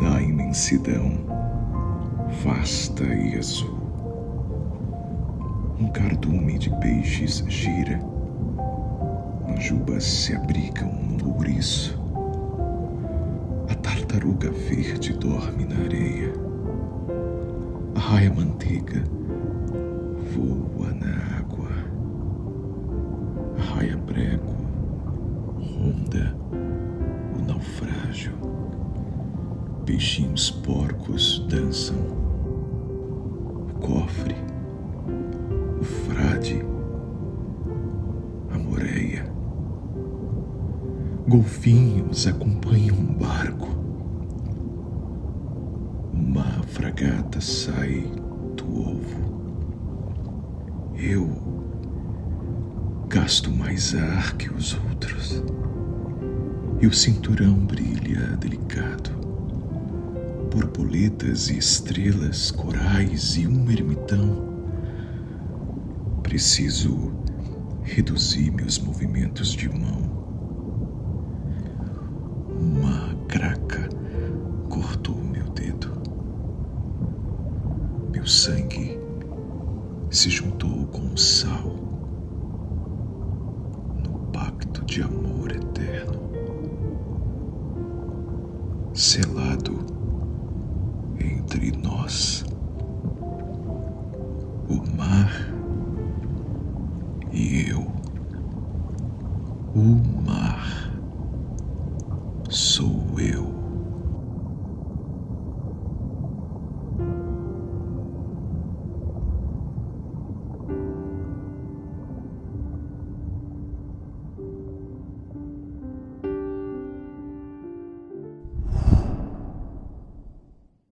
Na imensidão vasta e azul, um cardume de peixes gira, manjubas se abrigam no ouriço, a tartaruga verde dorme na areia, a raia manteiga voa peixinhos porcos dançam, o cofre, o frade, a moreia, golfinhos acompanham um barco, uma fragata sai do ovo. Eu gasto mais ar que os outros e o cinturão brilha delicado. Borboletas e estrelas, corais e um ermitão. Preciso reduzir meus movimentos de mão. Uma craca cortou meu dedo. Meu sangue se juntou com o sal no pacto de amor eterno, selado entre nós, o mar e eu, o mar. Sou